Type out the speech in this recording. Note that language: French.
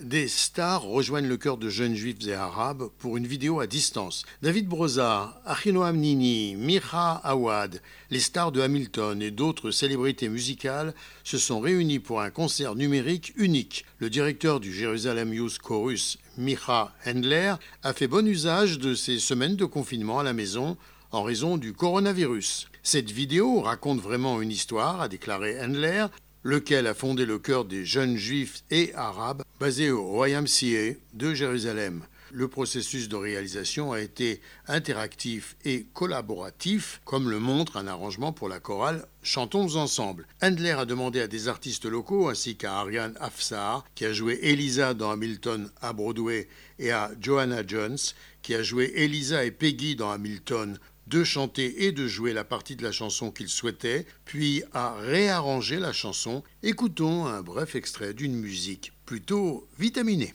Des stars rejoignent le cœur de jeunes juifs et arabes pour une vidéo à distance. David Broza, Achinoam Nini, Micha Awad, les stars de Hamilton et d'autres célébrités musicales se sont réunis pour un concert numérique unique. Le directeur du Jérusalem Youth Chorus, Micha Hendler, a fait bon usage de ces semaines de confinement à la maison en raison du coronavirus. Cette vidéo raconte vraiment une histoire, a déclaré Hendler, lequel a fondé le cœur des jeunes juifs et arabes basés au YMCA de Jérusalem. Le processus de réalisation a été interactif et collaboratif, comme le montre un arrangement pour la chorale Chantons ensemble. Handler a demandé à des artistes locaux ainsi qu'à Ariane Afsar, qui a joué Elisa dans Hamilton à Broadway, et à Joanna Jones, qui a joué Elisa et Peggy dans Hamilton de chanter et de jouer la partie de la chanson qu'il souhaitait, puis à réarranger la chanson. Écoutons un bref extrait d'une musique plutôt vitaminée.